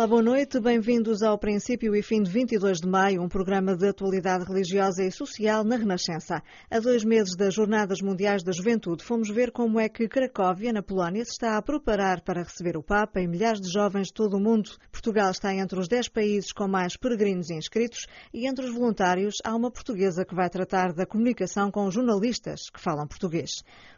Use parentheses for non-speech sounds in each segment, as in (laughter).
Olá, boa noite. Bem-vindos ao princípio e fim de 22 de maio, um programa de atualidade religiosa e social na Renascença. A dois meses das Jornadas Mundiais da Juventude, fomos ver como é que Cracóvia, na Polónia, se está a preparar para receber o Papa e milhares de jovens de todo o mundo. Portugal está entre os 10 países com mais peregrinos inscritos e entre os voluntários há uma portuguesa que vai tratar da comunicação com jornalistas que falam português.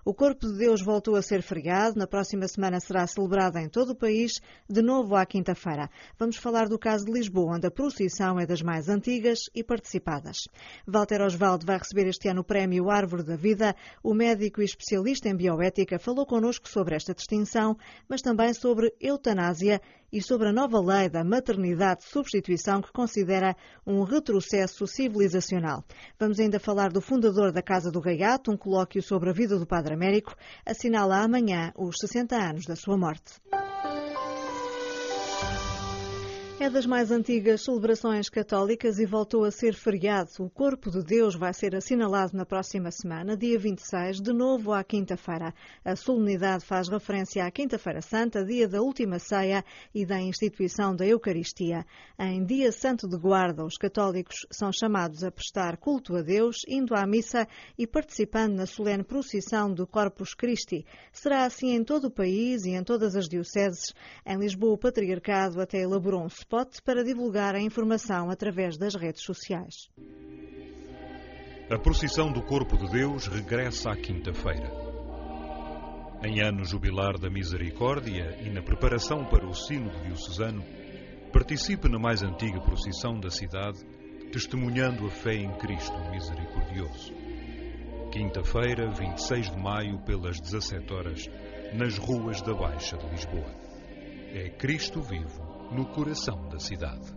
O Corpo de Deus voltou a ser feriado. Na próxima semana será celebrado em todo o país, de novo à quinta-feira. Vamos falar do caso de Lisboa, onde a procissão é das mais antigas e participadas. Walter Osvaldo vai receber este ano o prémio Árvore da Vida. O médico e especialista em bioética falou connosco sobre esta distinção, mas também sobre eutanásia e sobre a nova lei da maternidade de substituição que considera um retrocesso civilizacional. Vamos ainda falar do fundador da Casa do Gaiato, um colóquio sobre a vida do Padre Américo, assinala amanhã os 60 anos da sua morte. É das mais antigas celebrações católicas e voltou a ser feriado. O Corpo de Deus vai ser assinalado na próxima semana, dia 26, de novo à quinta-feira. A solenidade faz referência à Quinta-feira Santa, dia da última ceia e da instituição da Eucaristia. Em dia santo de guarda, os católicos são chamados a prestar culto a Deus, indo à missa e participando na solene procissão do Corpus Christi. Será assim em todo o país e em todas as dioceses. Em Lisboa, o Patriarcado até elaborou um spot para divulgar a informação através das redes sociais. A procissão do Corpo de Deus regressa à quinta-feira. Em ano jubilar da Misericórdia e na preparação para o Sínodo Diocesano, participe na mais antiga procissão da cidade, testemunhando a fé em Cristo Misericordioso. Quinta-feira, 26 de maio, pelas 17 horas, nas ruas da Baixa de Lisboa. É Cristo vivo no coração da cidade.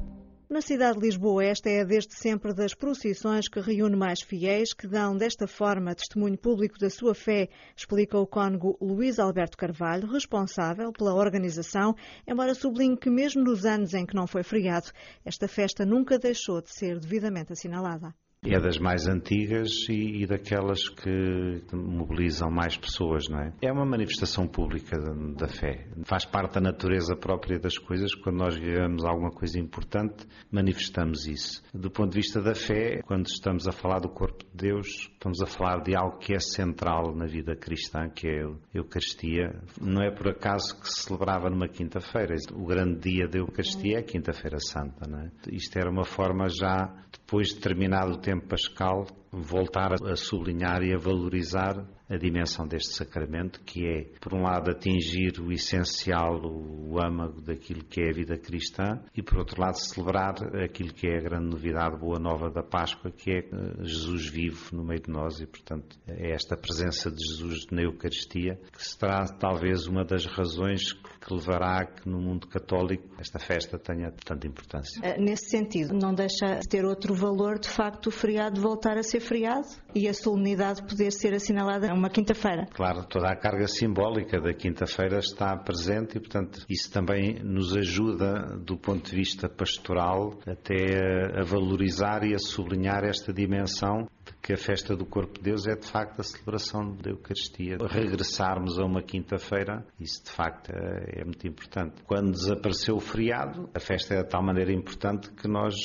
Na cidade de Lisboa, esta é desde sempre das procissões que reúne mais fiéis que dão desta forma testemunho público da sua fé, explica o cônego Luís Alberto Carvalho, responsável pela organização, embora sublinhe que mesmo nos anos em que não foi feriado, esta festa nunca deixou de ser devidamente assinalada. É das mais antigas e, e, daquelas que mobilizam mais pessoas, não é? É uma manifestação pública da, fé. Faz parte da natureza própria das coisas. Quando nós vivemos alguma coisa importante, manifestamos isso. Do ponto de vista da fé, quando estamos a falar do corpo de Deus, estamos a falar de algo que é central na vida cristã, que é a Eucaristia. Não é por acaso que se celebrava numa quinta-feira. O grande dia da Eucaristia é a Quinta-feira Santa, não é? Isto era uma forma já, depois de terminado o tempo pascal, voltar a sublinhar e a valorizar a dimensão deste sacramento, que é, por um lado, atingir o essencial, o âmago daquilo que é a vida cristã, e, por outro lado, celebrar aquilo que é a grande novidade, boa nova da Páscoa, que é Jesus vivo no meio de nós, e, portanto, é esta presença de Jesus na Eucaristia, que será talvez uma das razões que levará a que no mundo católico esta festa tenha tanta importância. Eh, nesse sentido, não deixa de ter outro valor, de facto, o feriado voltar a ser feriado e a solenidade poder ser assinalada uma quinta-feira. Claro, toda a carga simbólica da quinta-feira está presente e, portanto, isso também nos ajuda, do ponto de vista pastoral, até a valorizar e a sublinhar esta dimensão que a festa do Corpo de Deus é de facto a celebração da Eucaristia. Regressarmos a uma quinta-feira, isso de facto é muito importante. Quando desapareceu o feriado, a festa é de tal maneira importante que nós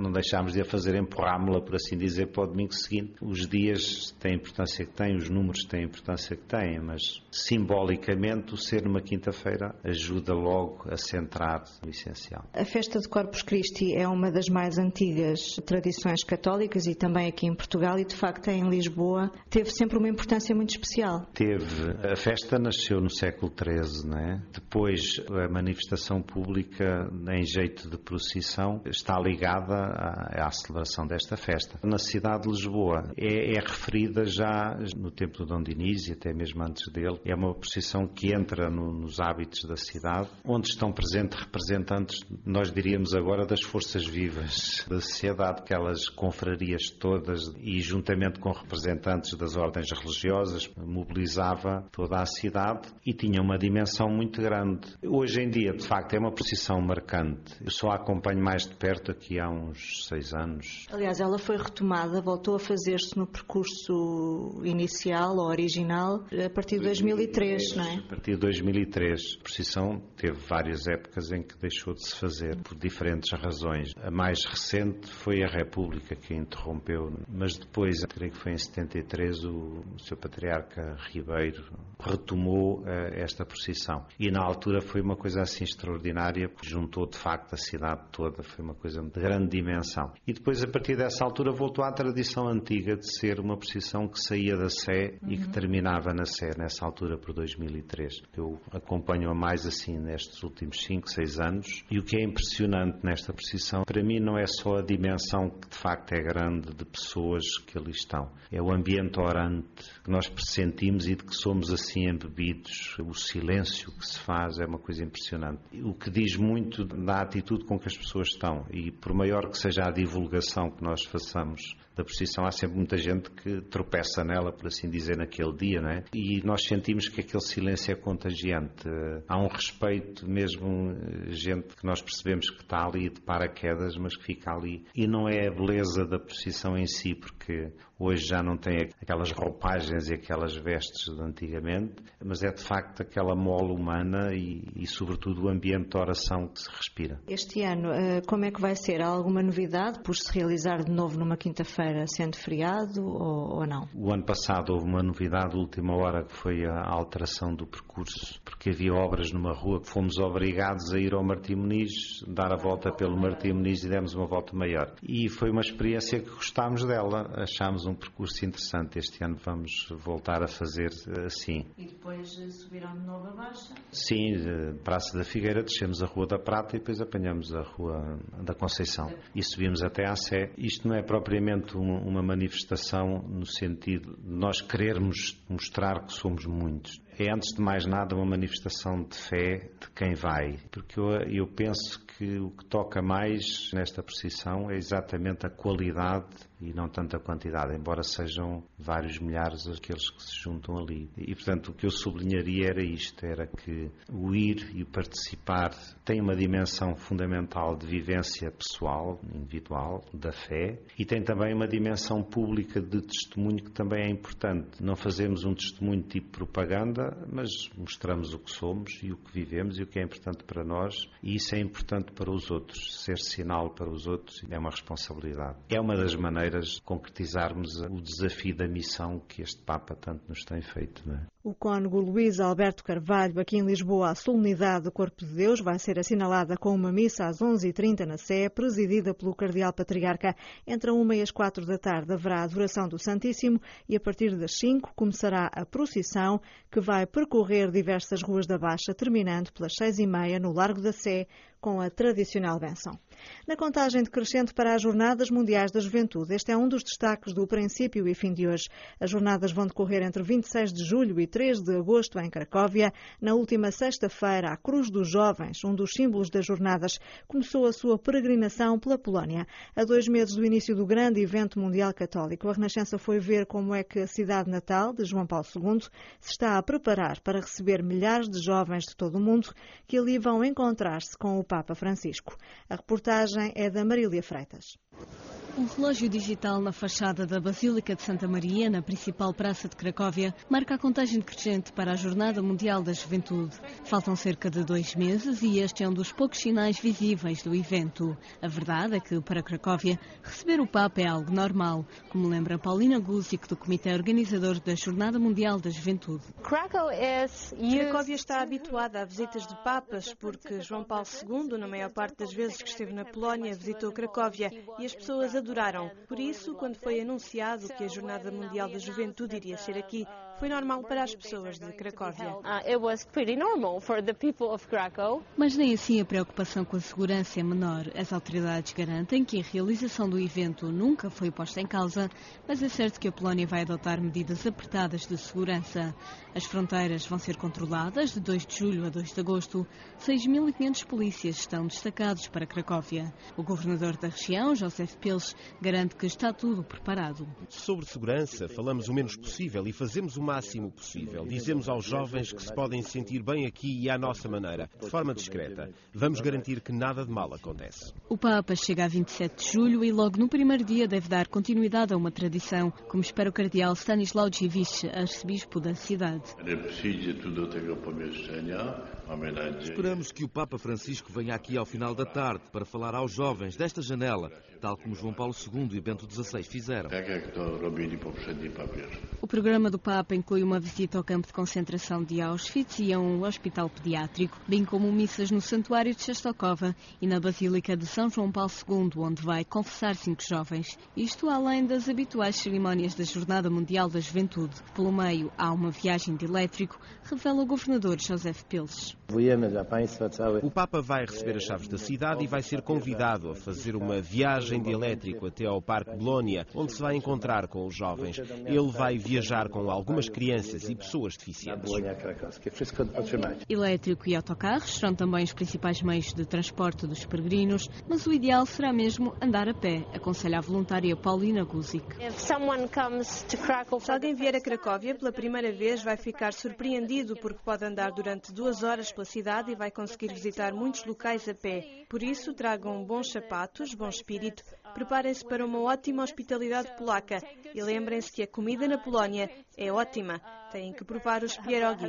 não deixámos de a fazer, empurrámos-la, por assim dizer, para o domingo seguinte. Os dias têm a importância que têm, os números têm a importância que têm, mas simbolicamente o ser numa quinta-feira ajuda logo a centrar o essencial. A festa de Corpus Christi é uma das mais antigas tradições católicas e também aqui em Portugal Portugal e, de facto, em Lisboa, teve sempre uma importância muito especial. Teve. A festa nasceu no século XIII, não é? Depois, a manifestação pública, em jeito de procissão, está ligada à, à celebração desta festa. Na cidade de Lisboa, é, é referida já no tempo do Dom Dinis e até mesmo antes dele. É uma procissão que entra no, nos hábitos da cidade, onde estão presentes representantes, nós diríamos agora, das forças vivas da sociedade, aquelas confrarias todas e e, juntamente com representantes das ordens religiosas, mobilizava toda a cidade e tinha uma dimensão muito grande. Hoje em dia, de facto, é uma procissão marcante. Eu só a acompanho mais de perto aqui há uns seis anos. Aliás, ela foi retomada, voltou a fazer-se no percurso inicial ou original a partir de 2003, 2003 não é? A partir de 2003. A procissão teve várias épocas em que deixou de se fazer por diferentes razões. A mais recente foi a República que a interrompeu, mas depois, creio que foi em 73, o, o seu patriarca Ribeiro retomou uh, esta procissão. E na altura foi uma coisa assim extraordinária, porque juntou de facto a cidade toda, foi uma coisa de grande dimensão. E depois, a partir dessa altura, voltou à tradição antiga de ser uma procissão que saía da Sé uhum. e que uhum. terminava na Sé, nessa altura, por 2003. Eu acompanho-a mais assim nestes últimos 5, 6 anos. E o que é impressionante nesta procissão, para mim, não é só a dimensão que de facto é grande de pessoas que ali estão, é o ambiente orante que nós pressentimos e de que somos assim embebidos. O silêncio que se faz é uma coisa impressionante. O que diz muito da atitude com que as pessoas estão. E por maior que seja a divulgação que nós façamos da procissão, há sempre muita gente que tropeça nela, por assim dizer, naquele dia, é? E nós sentimos que aquele silêncio é contagiante. Há um respeito, mesmo gente que nós percebemos que está ali de paraquedas, mas que fica ali. E não é a beleza da procissão em si, porque porque hoje já não tem aquelas roupagens e aquelas vestes de antigamente, mas é de facto aquela mola humana e, e sobretudo, o ambiente de oração que se respira. Este ano, eh, como é que vai ser? Há alguma novidade por se realizar de novo numa quinta-feira, sendo feriado ou, ou, não? O ano passado houve uma novidade, última hora, que foi a alteração do percurso, porque havia obras numa rua que fomos obrigados a ir ao Martim Muniz, dar a volta pelo Martim Muniz e demos uma volta maior. E foi uma experiência que gostámos dela, achámos um percurso interessante. Este ano vamos voltar a fazer assim. E depois eh, subiram de novo a baixa? Sim, Praça da Figueira, descemos a Rua da Prata e depois apanhamos a Rua da Conceição. E subimos até à Sé. Isto não é propriamente uma manifestação no sentido de nós querermos mostrar que somos muitos é, antes de mais nada, uma manifestação de fé de quem vai. Porque eu, eu penso que o que toca mais nesta procissão é exatamente a qualidade e não tanto a quantidade, embora sejam vários milhares aqueles que se juntam ali. E, portanto, o que eu sublinharia era isto, era que o ir e o participar tem uma dimensão fundamental de vivência pessoal, individual, da fé, e tem também uma dimensão pública de testemunho que também é importante. Não fazemos um testemunho tipo propaganda, mas mostramos o que somos e o que vivemos e o que é importante para nós, e isso é importante para os outros. Ser sinal para os outros é uma responsabilidade. É uma das maneiras de concretizarmos o desafio da missão que este Papa tanto nos tem feito. É? O cônego Luís Alberto Carvalho, aqui em Lisboa, a solenidade do Corpo de Deus vai ser assinalada com uma missa às 11h30 na Sé, presidida pelo Cardeal Patriarca. Entre a 1 e as 4 da tarde haverá a adoração do Santíssimo e a partir das 5 começará a procissão que vai percorrer diversas ruas da Baixa, terminando pelas 6h30 no Largo da Sé, com a tradicional benção. Na contagem decrescente para as Jornadas Mundiais da Juventude, este é um dos destaques do princípio e fim de hoje. As jornadas vão decorrer entre 26 de julho e 3 de agosto em Cracóvia. Na última sexta-feira, a Cruz dos Jovens, um dos símbolos das jornadas, começou a sua peregrinação pela Polónia. A dois meses do início do grande evento mundial católico, a Renascença foi ver como é que a cidade natal de João Paulo II se está a preparar para receber milhares de jovens de todo o mundo que ali vão encontrar-se com o Papa Francisco. A reportagem é da Marília Freitas. Um relógio digital na fachada da Basílica de Santa Maria, na principal praça de Cracóvia, marca a contagem decrescente para a Jornada Mundial da Juventude. Faltam cerca de dois meses e este é um dos poucos sinais visíveis do evento. A verdade é que, para Cracóvia, receber o Papa é algo normal, como lembra Paulina Guzic, do Comitê Organizador da Jornada Mundial da Juventude. Cracóvia está habituada a visitas de papas, porque João Paulo II, na maior parte das vezes que esteve na Polónia, visitou Cracóvia e as pessoas adoraram. Por isso, quando foi anunciado que a Jornada Mundial da Juventude iria ser aqui, foi normal para as pessoas de Cracóvia. Uh, Mas nem assim a preocupação com a segurança é menor. As autoridades garantem que a realização do evento nunca foi posta em causa, mas é certo que a Polónia vai adotar medidas apertadas de segurança. As fronteiras vão ser controladas de 2 de julho a 2 de agosto. 6.500 polícias estão destacados para Cracóvia. O governador da região, Josef Pils. Garante que está tudo preparado. Sobre segurança, falamos o menos possível e fazemos o máximo possível. Dizemos aos jovens que se podem sentir bem aqui e à nossa maneira, de forma discreta. Vamos garantir que nada de mal acontece. O Papa chega a 27 de julho e logo no primeiro dia deve dar continuidade a uma tradição, como espera o cardeal Stanislau Dziwisz, arcebispo da cidade. Esperamos que o Papa Francisco venha aqui ao final da tarde para falar aos jovens desta janela, tal como João Paulo II e Bento XVI fizeram. O programa do Papa inclui uma visita ao campo de concentração de Auschwitz e a um hospital pediátrico, bem como missas no Santuário de Chestokova e na Basílica de São João Paulo II, onde vai confessar cinco jovens. Isto além das habituais cerimónias da Jornada Mundial da Juventude. Pelo meio, há uma viagem de elétrico, revela o governador Joseph Pils. O Papa vai receber as chaves da cidade e vai ser convidado a fazer uma viagem de elétrico até ao Parque Bolónia, onde se vai encontrar com os jovens. Ele vai viajar com algumas crianças e pessoas deficientes. Elétrico e autocarros serão também os principais meios de transporte dos peregrinos, mas o ideal será mesmo andar a pé, aconselha a voluntária Paulina Guzik. Se alguém vier a Cracóvia pela primeira vez, vai ficar surpreendido porque pode andar durante duas horas pela cidade e vai conseguir visitar muitos locais a pé. Por isso, tragam bons sapatos, bom espírito, preparem-se para uma ótima hospitalidade polaca e lembrem-se que a comida na Polónia é ótima. Têm que provar os (laughs) pierogi.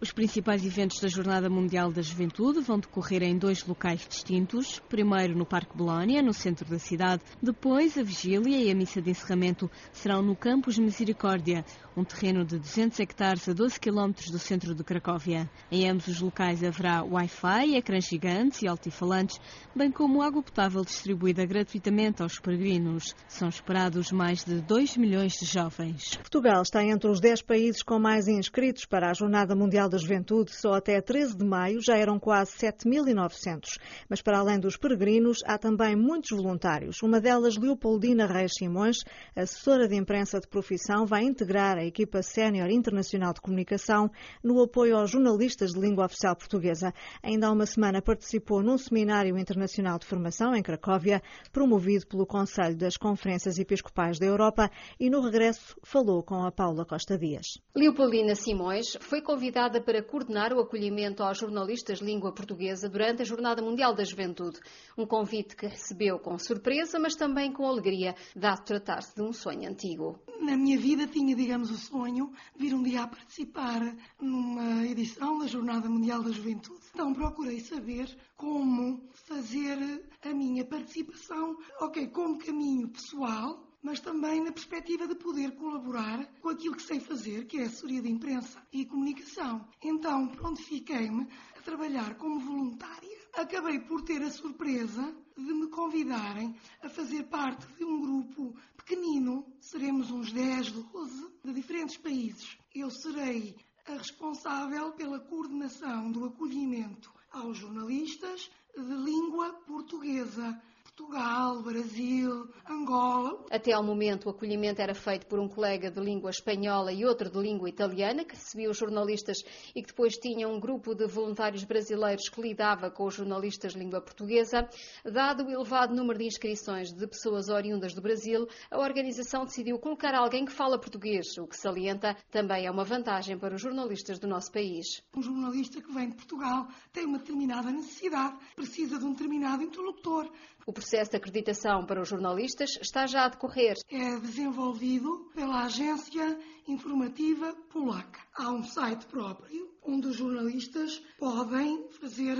Os principais eventos da Jornada Mundial da Juventude vão decorrer em dois locais distintos. Primeiro no Parque Bolónia, no centro da cidade. Depois, a vigília e a missa de encerramento serão no Campus Misericórdia, um terreno de 200 hectares a 12 quilómetros do centro de Cracóvia. Em ambos os locais haverá Wi-Fi, ecrãs gigantes e altifalantes, bem como água potável distribuída gratuitamente aos peregrinos. São esperados mais de 2 milhões de jovens. Portugal está entre os 10 países com mais inscritos para a Jornada Mundial da Juventude. Só até 13 de maio já eram quase 7.900. Mas para além dos peregrinos, há também muitos voluntários. Uma delas, Leopoldina Reis Simões, assessora de imprensa de profissão, vai integrar a equipa sénior internacional de comunicação no apoio aos jornalistas de língua oficial portuguesa. Ainda há uma semana participou num seminário internacional de formação em Cracóvia, promovido pelo Conselho das Conferências Episcopais da Europa, e no regresso falou com a Paula Costa Dias. Leopoldina Simões foi convidada para coordenar o acolhimento aos jornalistas de língua portuguesa durante a Jornada Mundial da Juventude. Um convite que recebeu com surpresa, mas também com alegria, dado tratar-se de um sonho antigo. Na minha vida tinha, digamos, o sonho de vir um dia a participar numa edição da Jornada Mundial da Juventude. Então procurei saber como fazer a minha participação, ok, como caminho pessoal, mas também na perspectiva de poder colaborar com aquilo que sei fazer, que é a assessoria de imprensa e comunicação. Então, prontifiquei-me a trabalhar como voluntária. Acabei por ter a surpresa de me convidarem a fazer parte de um grupo pequenino, seremos uns 10, 12, de diferentes países. Eu serei a responsável pela coordenação do acolhimento aos jornalistas de língua portuguesa Portugal, Brasil, Angola. Até ao momento, o acolhimento era feito por um colega de língua espanhola e outro de língua italiana, que recebia os jornalistas e que depois tinha um grupo de voluntários brasileiros que lidava com os jornalistas de língua portuguesa. Dado o elevado número de inscrições de pessoas oriundas do Brasil, a organização decidiu colocar alguém que fala português, o que salienta também é uma vantagem para os jornalistas do nosso país. Um jornalista que vem de Portugal tem uma determinada necessidade, precisa de um determinado interlocutor. O processo de acreditação para os jornalistas está já a decorrer. É desenvolvido pela Agência Informativa Polaca. Há um site próprio onde os jornalistas podem fazer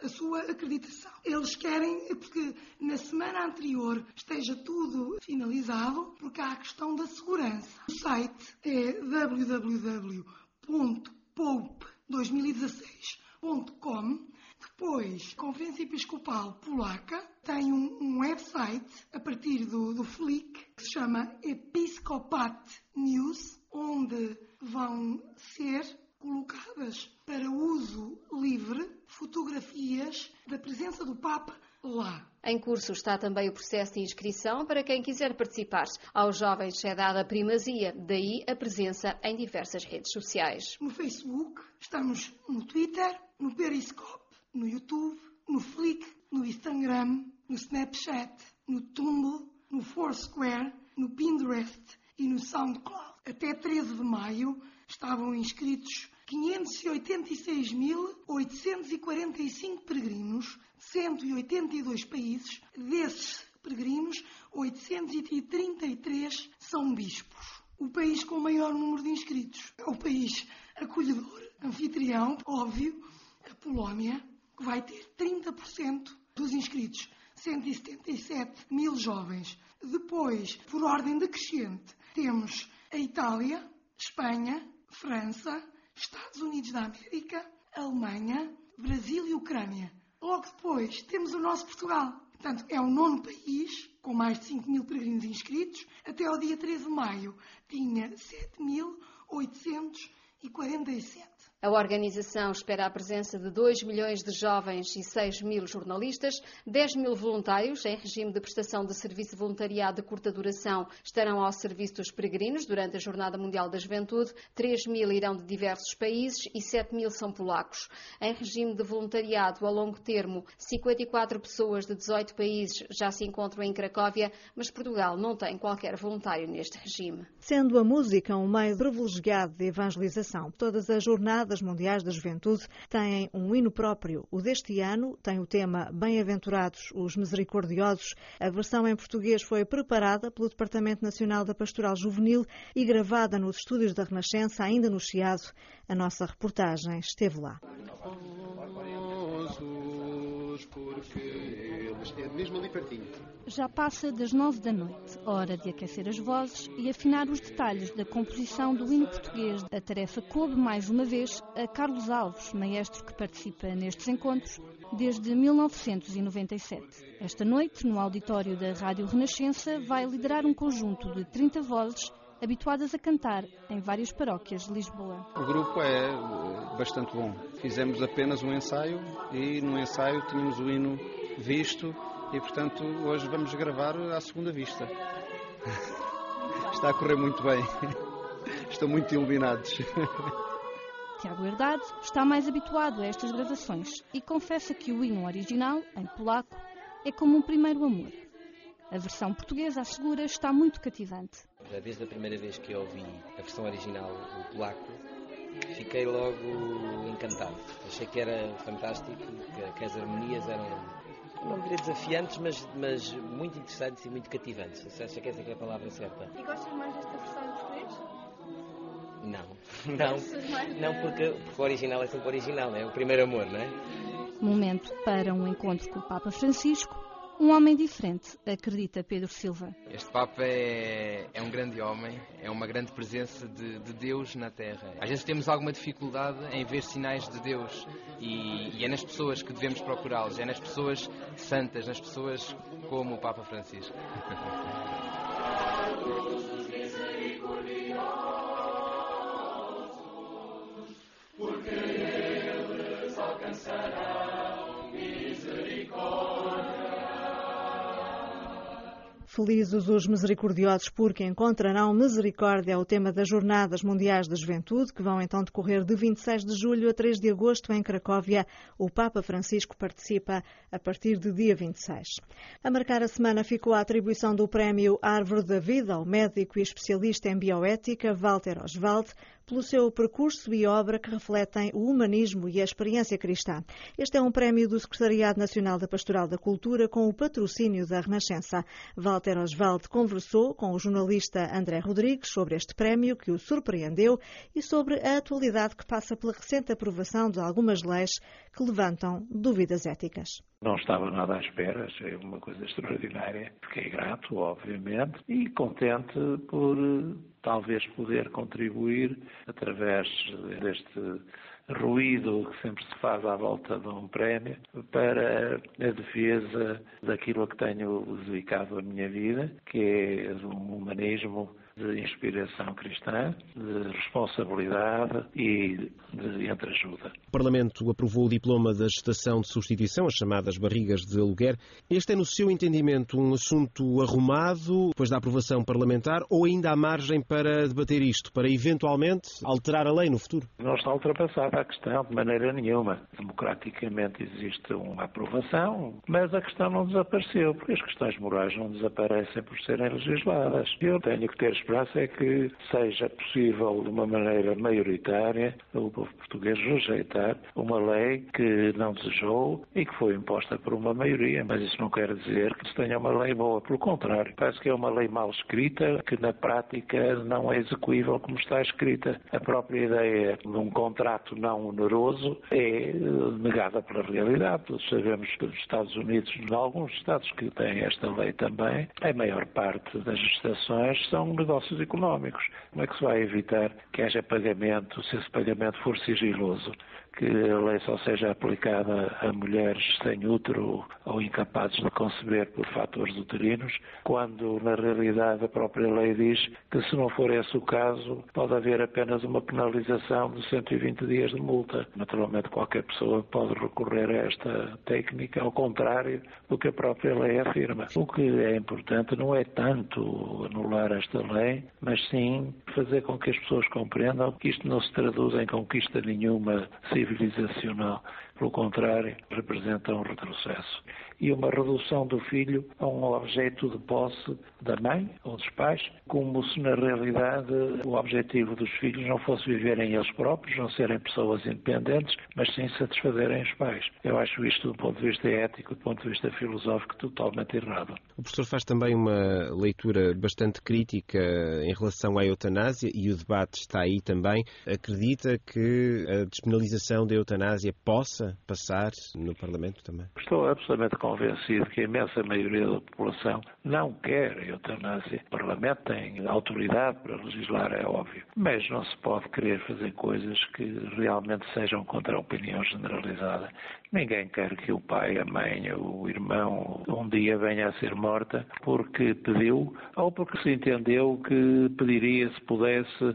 a sua acreditação. Eles querem porque na semana anterior esteja tudo finalizado, porque há a questão da segurança. O site é www.pope2016.com depois, a Conferência Episcopal Polaca tem um, um website a partir do, do Flick que se chama Episcopat News, onde vão ser colocadas para uso livre fotografias da presença do Papa lá. Em curso está também o processo de inscrição para quem quiser participar. Aos jovens é dada a primazia, daí a presença em diversas redes sociais. No Facebook, estamos no Twitter, no Periscope no YouTube, no Flick, no Instagram, no Snapchat, no Tumblr, no Foursquare, no Pinterest e no SoundCloud. Até 13 de maio estavam inscritos 586.845 peregrinos de 182 países. Desses peregrinos, 833 são bispos. O país com o maior número de inscritos é o país acolhedor, anfitrião, óbvio, a Polónia, que vai ter 30% dos inscritos, 177 mil jovens. Depois, por ordem decrescente, temos a Itália, Espanha, França, Estados Unidos da América, Alemanha, Brasil e Ucrânia. Logo depois temos o nosso Portugal. Portanto, é o nono país, com mais de 5 mil peregrinos inscritos. Até ao dia 13 de maio tinha 7.847. A organização espera a presença de 2 milhões de jovens e 6 mil jornalistas, 10 mil voluntários em regime de prestação de serviço voluntariado de curta duração estarão ao serviço dos peregrinos durante a Jornada Mundial da Juventude, 3 mil irão de diversos países e 7 mil são polacos. Em regime de voluntariado a longo termo, 54 pessoas de 18 países já se encontram em Cracóvia, mas Portugal não tem qualquer voluntário neste regime. Sendo a música um meio privilegiado de evangelização, todas as jornadas Jornadas Mundiais da Juventude têm um hino próprio. O deste ano tem o tema Bem-aventurados os Misericordiosos. A versão em português foi preparada pelo Departamento Nacional da Pastoral Juvenil e gravada nos estúdios da Renascença, ainda no Chiado. A nossa reportagem esteve lá. É mesmo ali pertinho. Já passa das nove da noite, hora de aquecer as vozes e afinar os detalhes da composição do hino português. A tarefa coube mais uma vez a Carlos Alves, maestro que participa nestes encontros desde 1997. Esta noite, no auditório da Rádio Renascença, vai liderar um conjunto de 30 vozes habituadas a cantar em várias paróquias de Lisboa. O grupo é eh, bastante bom. Fizemos apenas um ensaio e no ensaio tínhamos o hino visto e, portanto, hoje vamos gravar à segunda vista. (laughs) Está a correr muito bem. (laughs) Estão muito iluminados. (laughs) Tiago Herdade está mais habituado a estas gravações e confessa que o hino original, em polaco, é como um primeiro amor. A versão portuguesa, assegura, está muito cativante. Desde a primeira vez que ouvi a versão original, o polaco, fiquei logo encantado. Achei que era fantástico, que, que as harmonias eram não diria desafiantes, mas, mas muito interessantes e muito cativantes. Acho que essa é a palavra certa. E gostas mais desta versão em português? Não, (laughs) não, não porque, porque o original é sempre original, é o primeiro amor, não é? Momento para um encontro com o Papa Francisco um homem diferente, acredita Pedro Silva. Este Papa é, é um grande homem, é uma grande presença de, de, Deus na Terra. Às vezes temos alguma dificuldade em ver sinais de Deus e, e é nas pessoas que devemos procurá-los, é nas pessoas santas, nas pessoas como o Papa Francisco. (laughs) Felizes os misericordiosos porque encontrarão misericórdia é o tema das Jornadas Mundiais da Juventude, que vão então decorrer de 26 de julho a 3 de agosto em Cracóvia. O Papa Francisco participa a partir de dia 26. A marcar a semana ficou a atribuição do prémio Árvore da Vida ao médico e especialista em bioética Walter Oswald, pelo seu percurso e obra que refletem o humanismo e a experiência cristã. Este é um prémio do Secretariado Nacional da Pastoral da Cultura com o patrocínio da Renascença. Walter Oswald conversou com o jornalista André Rodrigues sobre este prémio que o surpreendeu e sobre a atualidade que passa pela recente aprovação de algumas leis que levantam dúvidas éticas. Não estava nada à espera, achei uma coisa extraordinária. Fiquei grato, obviamente, e contente por talvez poder contribuir através deste ruído que sempre se faz à volta de um prémio para a defesa daquilo que tenho dedicado a minha vida, que é um humanismo de inspiração cristã, de responsabilidade e de entreajuda. O Parlamento aprovou o diploma da gestação de substituição, as chamadas barrigas de aluguer. Este é, no seu entendimento, um assunto arrumado depois da aprovação parlamentar ou ainda há margem para debater isto, para eventualmente alterar a lei no futuro? Não está ultrapassado. para a questão de maneira nenhuma. Democraticamente existe uma aprovação, mas a questão não desapareceu, porque as questões morais não desaparecem por serem legisladas. Eu tenho que ter esperança é que seja possível, de uma maneira maioritária, o povo português rejeitar uma lei que não desejou e que foi imposta por uma maioria, mas isso não quer dizer que se tenha uma lei boa. Pelo contrário, parece que é uma lei mal escrita, que na prática não é execuível como está escrita. A própria ideia de um contrato não oneroso é eh, negada pela realidade. Todos sabemos que nos Estados Unidos, em alguns estados que têm esta lei também, a maior parte das gestações são negócios económicos. Como é que se vai evitar que haja pagamento se esse pagamento for sigiloso? Que a lei só seja aplicada a mulheres sem útero ou incapazes de conceber por fatores uterinos, quando na realidade a própria lei diz que se não for esse o caso, pode haver apenas uma penalização de 120 dias de multa. Naturalmente qualquer pessoa pode recorrer a esta técnica, ao contrário do que a própria lei afirma. O que é importante não é tanto anular esta lei, mas sim fazer com que as pessoas compreendam que isto não se traduz em conquista nenhuma civil civilizacional. Pelo contrário, representa um retrocesso. E uma redução do filho a um objeto de posse da mãe ou dos pais, como se na realidade o objetivo dos filhos não fosse viverem eles próprios, não serem pessoas independentes, mas sim satisfazerem os pais. Eu acho isto, do ponto de vista ético, do ponto de vista filosófico, totalmente errado. O professor faz também uma leitura bastante crítica em relação à eutanásia e o debate está aí também. Acredita que a despenalização da eutanásia possa passar no Parlamento também? Estou absolutamente convencido que a imensa maioria da população não quer a eutanásia. O Parlamento tem autoridade para legislar, é óbvio, mas não se pode querer fazer coisas que realmente sejam contra a opinião generalizada. Ninguém quer que o pai, a mãe, o irmão um dia venha a ser morta porque pediu ou porque se entendeu que pediria se pudesse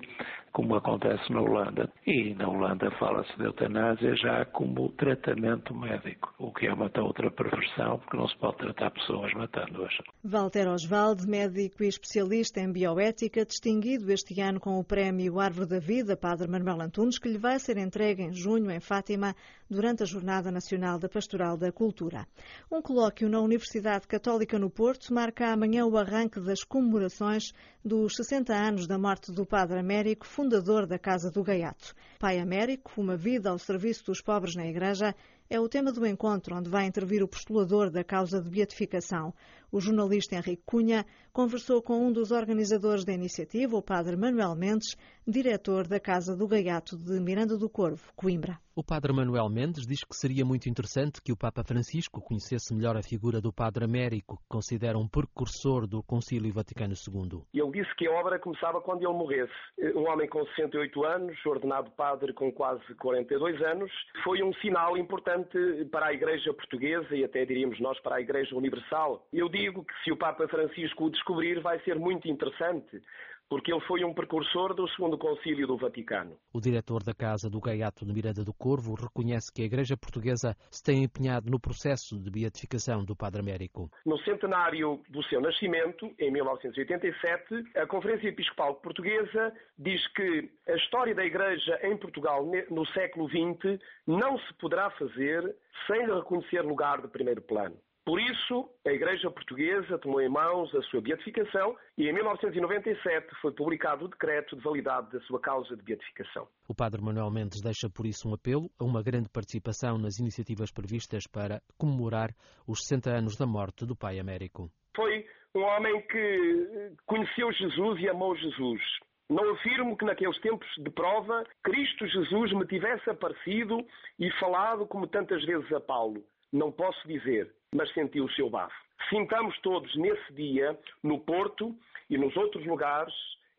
como acontece na Holanda. E na Holanda fala-se de eutanásia já como tratamento médico, o que é uma outra perversão, porque não se pode tratar pessoas matando-as. Walter Oswald, médico e especialista em bioética, distinguido este ano com o prémio Árvore da Vida, Padre Manuel Antunes, que lhe vai ser entregue em junho em Fátima, durante a Jornada Nacional da Pastoral da Cultura. Um colóquio na Universidade Católica no Porto marca amanhã o arranque das comemorações dos 60 anos da morte do Padre Américo, fundador da Casa do Gaiato. Pai Américo, uma vida ao serviço dos pobres na Igreja, é o tema do encontro onde vai intervir o postulador da causa de beatificação. O jornalista Henrique Cunha conversou com um dos organizadores da iniciativa, o padre Manuel Mendes, diretor da Casa do Gaiato de Miranda do Corvo, Coimbra. O padre Manuel Mendes diz que seria muito interessante que o Papa Francisco conhecesse melhor a figura do padre Américo, que considera um precursor do Concílio Vaticano II. Ele disse que a obra começava quando ele morresse. Um homem com 68 anos, ordenado padre com quase 42 anos, foi um sinal importante para a Igreja Portuguesa e até diríamos nós para a Igreja Universal. Eu digo que se o Papa Francisco o descobrir vai ser muito interessante, porque ele foi um precursor do Segundo Concílio do Vaticano. O diretor da Casa do Gaiato de Miranda do Corvo reconhece que a Igreja Portuguesa se tem empenhado no processo de beatificação do Padre Américo. No centenário do seu nascimento, em 1987, a Conferência Episcopal Portuguesa diz que a história da Igreja em Portugal no século XX não se poderá fazer sem reconhecer lugar de primeiro plano. Por isso, a Igreja Portuguesa tomou em mãos a sua beatificação e em 1997 foi publicado o decreto de validade da sua causa de beatificação. O Padre Manuel Mendes deixa por isso um apelo a uma grande participação nas iniciativas previstas para comemorar os 60 anos da morte do Pai Américo. Foi um homem que conheceu Jesus e amou Jesus. Não afirmo que naqueles tempos de prova Cristo Jesus me tivesse aparecido e falado como tantas vezes a Paulo. Não posso dizer mas sentiu o seu bafo. Sintamos todos nesse dia, no Porto e nos outros lugares,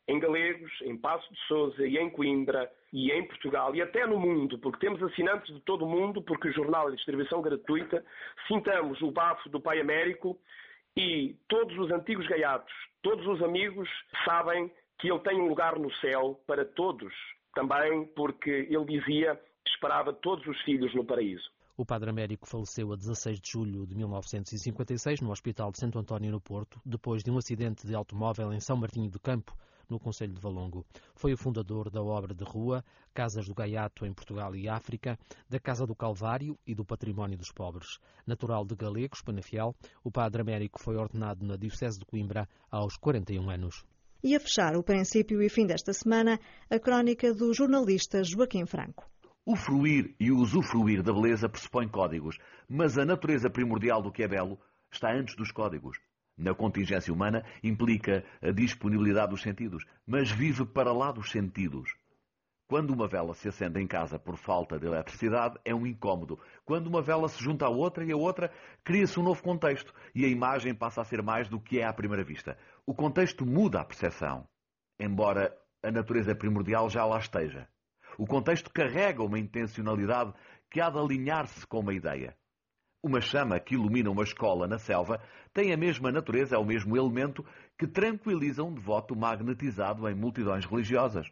em Galegos, em Passo de Souza e em Coimbra e em Portugal e até no mundo, porque temos assinantes de todo o mundo, porque o jornal é distribuição gratuita, sintamos o bafo do Pai Américo e todos os antigos gaiatos, todos os amigos sabem que ele tem um lugar no céu para todos, também porque ele dizia que esperava todos os filhos no paraíso. O padre Américo faleceu a 16 de julho de 1956 no Hospital de Santo António no Porto, depois de um acidente de automóvel em São Martinho do Campo, no Conselho de Valongo. Foi o fundador da obra de rua Casas do Gaiato em Portugal e África, da Casa do Calvário e do Património dos Pobres. Natural de Galegos, Penafiel, o padre Américo foi ordenado na Diocese de Coimbra aos 41 anos. E a fechar o princípio e fim desta semana, a crónica do jornalista Joaquim Franco. O fruir e o usufruir da beleza pressupõe códigos, mas a natureza primordial do que é belo está antes dos códigos. Na contingência humana implica a disponibilidade dos sentidos, mas vive para lá dos sentidos. Quando uma vela se acende em casa por falta de eletricidade, é um incômodo. Quando uma vela se junta à outra e a outra, cria-se um novo contexto e a imagem passa a ser mais do que é à primeira vista. O contexto muda a percepção, embora a natureza primordial já lá esteja. O contexto carrega uma intencionalidade que há de alinhar-se com uma ideia. Uma chama que ilumina uma escola na selva tem a mesma natureza, é o mesmo elemento que tranquiliza um devoto magnetizado em multidões religiosas.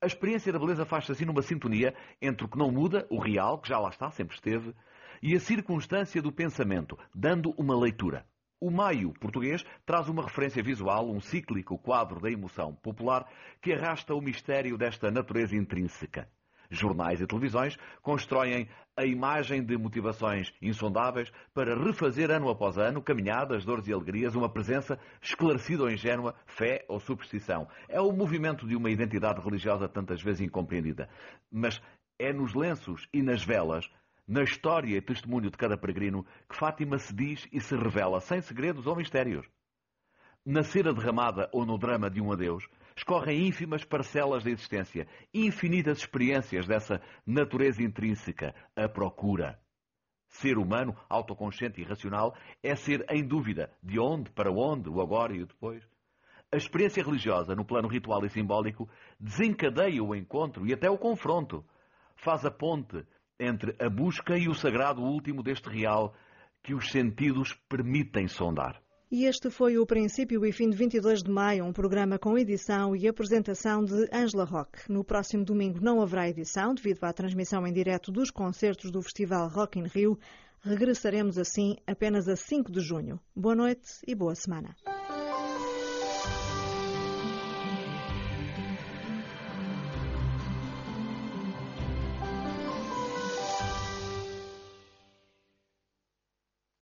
A experiência da beleza faz-se assim numa sintonia entre o que não muda, o real, que já lá está, sempre esteve, e a circunstância do pensamento, dando uma leitura. O maio português traz uma referência visual, um cíclico quadro da emoção popular que arrasta o mistério desta natureza intrínseca. Jornais e televisões constroem a imagem de motivações insondáveis para refazer ano após ano caminhadas, dores e alegrias, uma presença esclarecida ou ingênua, fé ou superstição. É o movimento de uma identidade religiosa tantas vezes incompreendida. Mas é nos lenços e nas velas na história e testemunho de cada peregrino que Fátima se diz e se revela sem segredos ou mistérios. Na cera derramada ou no drama de um adeus, escorrem ínfimas parcelas da existência, infinitas experiências dessa natureza intrínseca, a procura. Ser humano, autoconsciente e racional, é ser em dúvida de onde, para onde, o agora e o depois. A experiência religiosa, no plano ritual e simbólico, desencadeia o encontro e até o confronto. Faz a ponte entre a busca e o sagrado último deste real que os sentidos permitem sondar. E este foi o princípio e fim de 22 de maio, um programa com edição e apresentação de Angela Rock. No próximo domingo não haverá edição, devido à transmissão em direto dos concertos do Festival Rock in Rio. Regressaremos assim apenas a 5 de junho. Boa noite e boa semana.